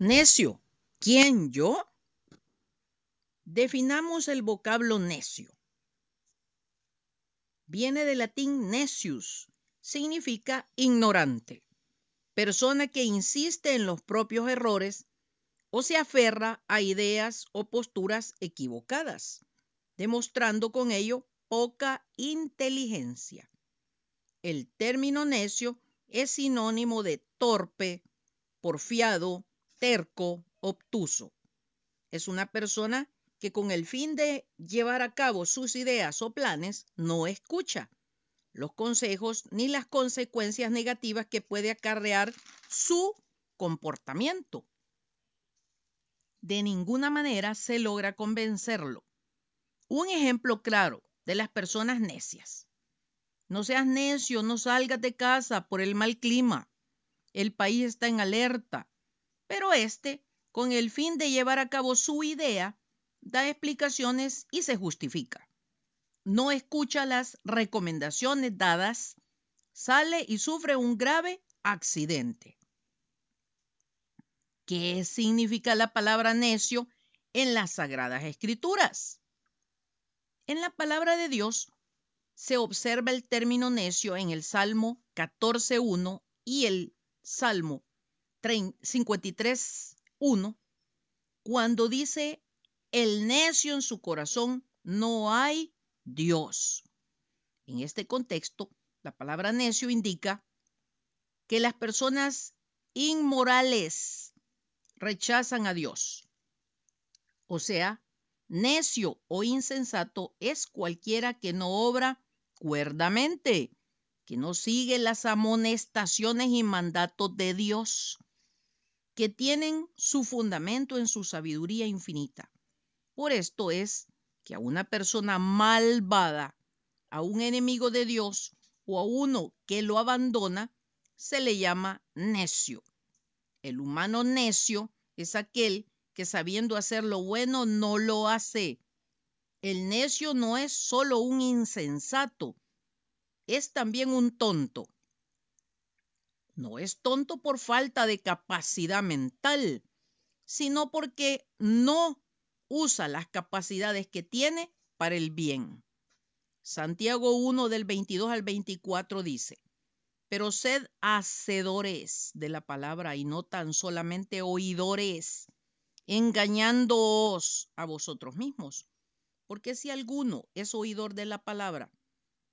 Necio. ¿Quién yo? Definamos el vocablo necio. Viene del latín necius, significa ignorante, persona que insiste en los propios errores o se aferra a ideas o posturas equivocadas, demostrando con ello poca inteligencia. El término necio es sinónimo de torpe, porfiado, terco, obtuso. Es una persona que con el fin de llevar a cabo sus ideas o planes no escucha los consejos ni las consecuencias negativas que puede acarrear su comportamiento. De ninguna manera se logra convencerlo. Un ejemplo claro de las personas necias. No seas necio, no salgas de casa por el mal clima. El país está en alerta. Pero este, con el fin de llevar a cabo su idea, da explicaciones y se justifica. No escucha las recomendaciones dadas, sale y sufre un grave accidente. ¿Qué significa la palabra necio en las Sagradas Escrituras? En la palabra de Dios se observa el término necio en el Salmo 14.1 y el Salmo 53.1, cuando dice, el necio en su corazón no hay Dios. En este contexto, la palabra necio indica que las personas inmorales rechazan a Dios. O sea, necio o insensato es cualquiera que no obra cuerdamente, que no sigue las amonestaciones y mandatos de Dios, que tienen su fundamento en su sabiduría infinita. Por esto es que a una persona malvada, a un enemigo de Dios o a uno que lo abandona, se le llama necio. El humano necio es aquel que sabiendo hacer lo bueno no lo hace el necio no es solo un insensato, es también un tonto. No es tonto por falta de capacidad mental, sino porque no usa las capacidades que tiene para el bien. Santiago 1 del 22 al 24 dice, pero sed hacedores de la palabra y no tan solamente oidores, engañándoos a vosotros mismos. Porque si alguno es oidor de la palabra,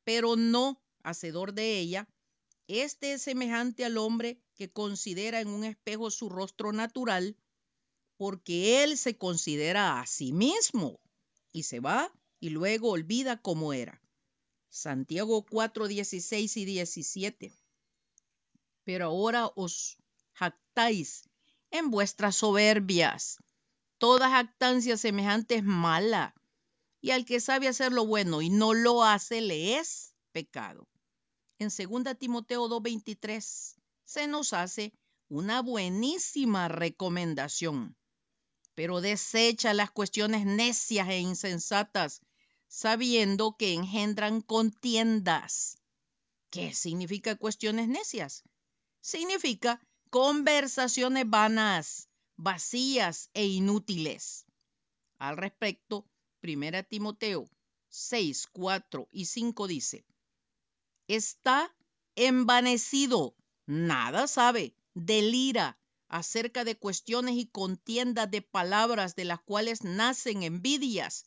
pero no hacedor de ella, este es semejante al hombre que considera en un espejo su rostro natural, porque él se considera a sí mismo y se va y luego olvida cómo era. Santiago 4, 16 y 17. Pero ahora os jactáis en vuestras soberbias. Toda jactancia semejante es mala y al que sabe hacer lo bueno y no lo hace le es pecado. En 2 Timoteo 2:23 se nos hace una buenísima recomendación, pero desecha las cuestiones necias e insensatas, sabiendo que engendran contiendas. ¿Qué significa cuestiones necias? Significa conversaciones vanas, vacías e inútiles. Al respecto, Primera Timoteo 6, 4 y 5 dice, está envanecido, nada sabe, delira acerca de cuestiones y contiendas de palabras de las cuales nacen envidias,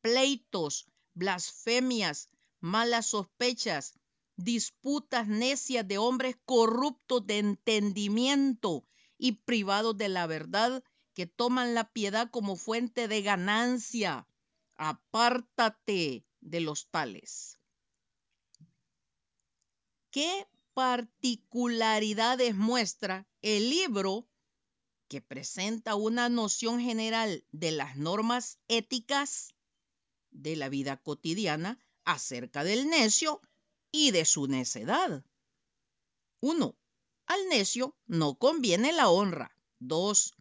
pleitos, blasfemias, malas sospechas, disputas necias de hombres corruptos de entendimiento y privados de la verdad, que toman la piedad como fuente de ganancia apártate de los tales. ¿Qué particularidades muestra el libro que presenta una noción general de las normas éticas de la vida cotidiana acerca del necio y de su necedad? 1. Al necio no conviene la honra. 2.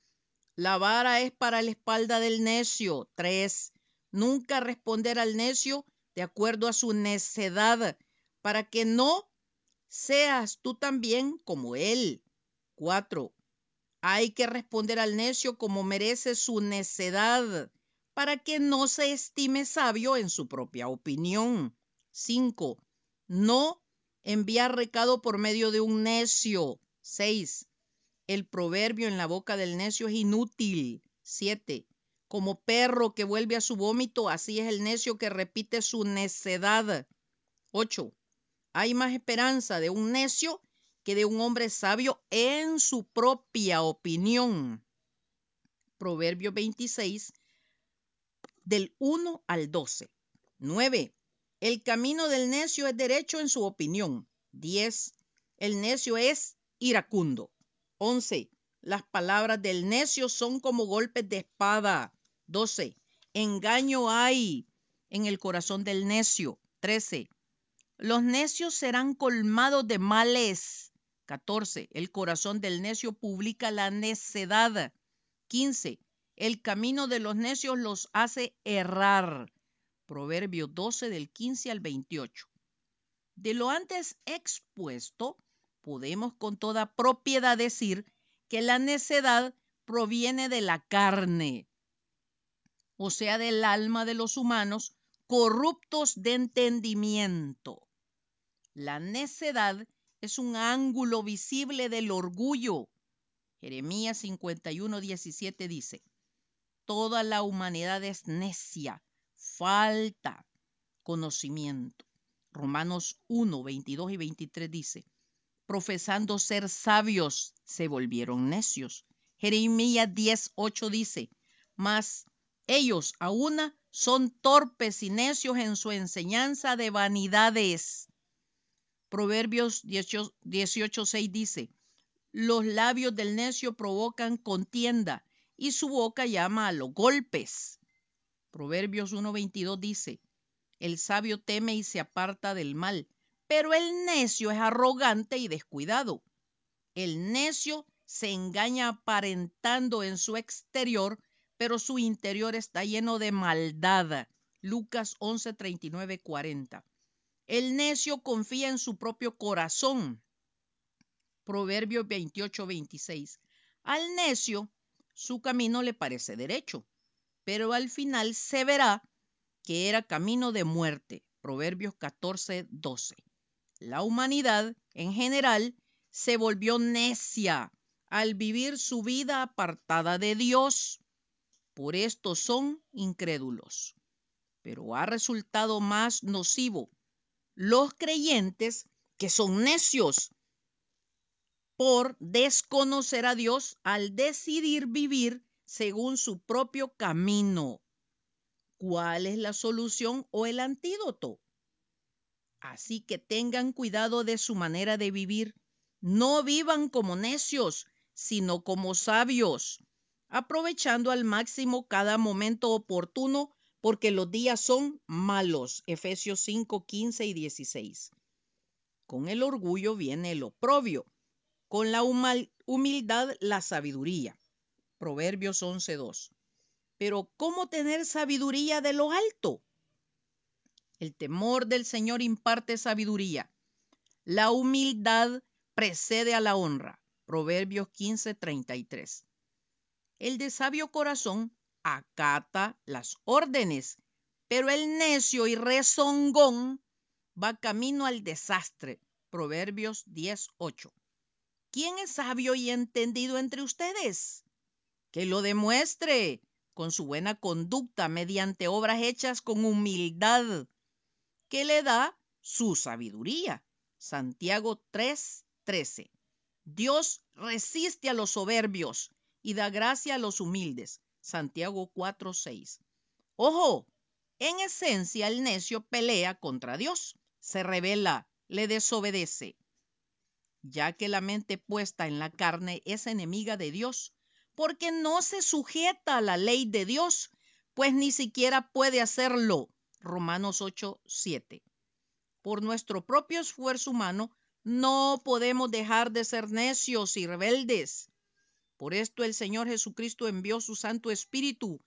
La vara es para la espalda del necio. 3. Nunca responder al necio de acuerdo a su necedad, para que no seas tú también como él. 4. Hay que responder al necio como merece su necedad, para que no se estime sabio en su propia opinión. 5. No enviar recado por medio de un necio. 6. El proverbio en la boca del necio es inútil. 7. Como perro que vuelve a su vómito, así es el necio que repite su necedad. 8. Hay más esperanza de un necio que de un hombre sabio en su propia opinión. Proverbio 26, del 1 al 12. 9. El camino del necio es derecho en su opinión. 10. El necio es iracundo. 11. Las palabras del necio son como golpes de espada. 12. Engaño hay en el corazón del necio. 13. Los necios serán colmados de males. 14. El corazón del necio publica la necedad. 15. El camino de los necios los hace errar. Proverbio 12 del 15 al 28. De lo antes expuesto, podemos con toda propiedad decir que la necedad proviene de la carne, o sea, del alma de los humanos corruptos de entendimiento. La necedad es un ángulo visible del orgullo. Jeremías 51, 17 dice, Toda la humanidad es necia, falta conocimiento. Romanos 1, 22 y 23 dice, profesando ser sabios, se volvieron necios. Jeremías 10, 8 dice, mas ellos a son torpes y necios en su enseñanza de vanidades. Proverbios 18, 6 dice, los labios del necio provocan contienda y su boca llama a los golpes. Proverbios 1.22 dice, el sabio teme y se aparta del mal, pero el necio es arrogante y descuidado. El necio se engaña aparentando en su exterior, pero su interior está lleno de maldad. Lucas 11, 40. El necio confía en su propio corazón. Proverbios 28, 26. Al necio su camino le parece derecho, pero al final se verá que era camino de muerte. Proverbios 14, 12. La humanidad en general se volvió necia al vivir su vida apartada de Dios. Por esto son incrédulos. Pero ha resultado más nocivo los creyentes que son necios por desconocer a Dios al decidir vivir según su propio camino. ¿Cuál es la solución o el antídoto? Así que tengan cuidado de su manera de vivir. No vivan como necios, sino como sabios, aprovechando al máximo cada momento oportuno porque los días son malos. Efesios 5, 15 y 16. Con el orgullo viene el oprobio con la humildad la sabiduría. Proverbios 11.2. Pero ¿cómo tener sabiduría de lo alto? El temor del Señor imparte sabiduría. La humildad precede a la honra. Proverbios 15:33. El de sabio corazón acata las órdenes, pero el necio y rezongón va camino al desastre. Proverbios 10:8. ¿Quién es sabio y entendido entre ustedes? Que lo demuestre con su buena conducta mediante obras hechas con humildad, que le da su sabiduría. Santiago 3:13. Dios resiste a los soberbios y da gracia a los humildes. Santiago 4:6. Ojo, en esencia el necio pelea contra Dios, se revela, le desobedece ya que la mente puesta en la carne es enemiga de Dios, porque no se sujeta a la ley de Dios, pues ni siquiera puede hacerlo. Romanos 8, 7. Por nuestro propio esfuerzo humano, no podemos dejar de ser necios y rebeldes. Por esto el Señor Jesucristo envió su Santo Espíritu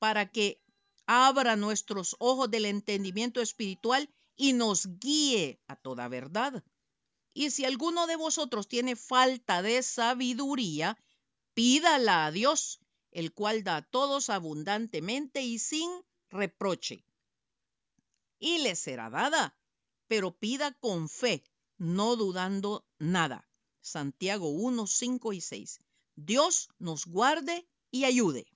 para que abra nuestros ojos del entendimiento espiritual y nos guíe a toda verdad. Y si alguno de vosotros tiene falta de sabiduría, pídala a Dios, el cual da a todos abundantemente y sin reproche. Y le será dada, pero pida con fe, no dudando nada. Santiago 1, 5 y 6. Dios nos guarde y ayude.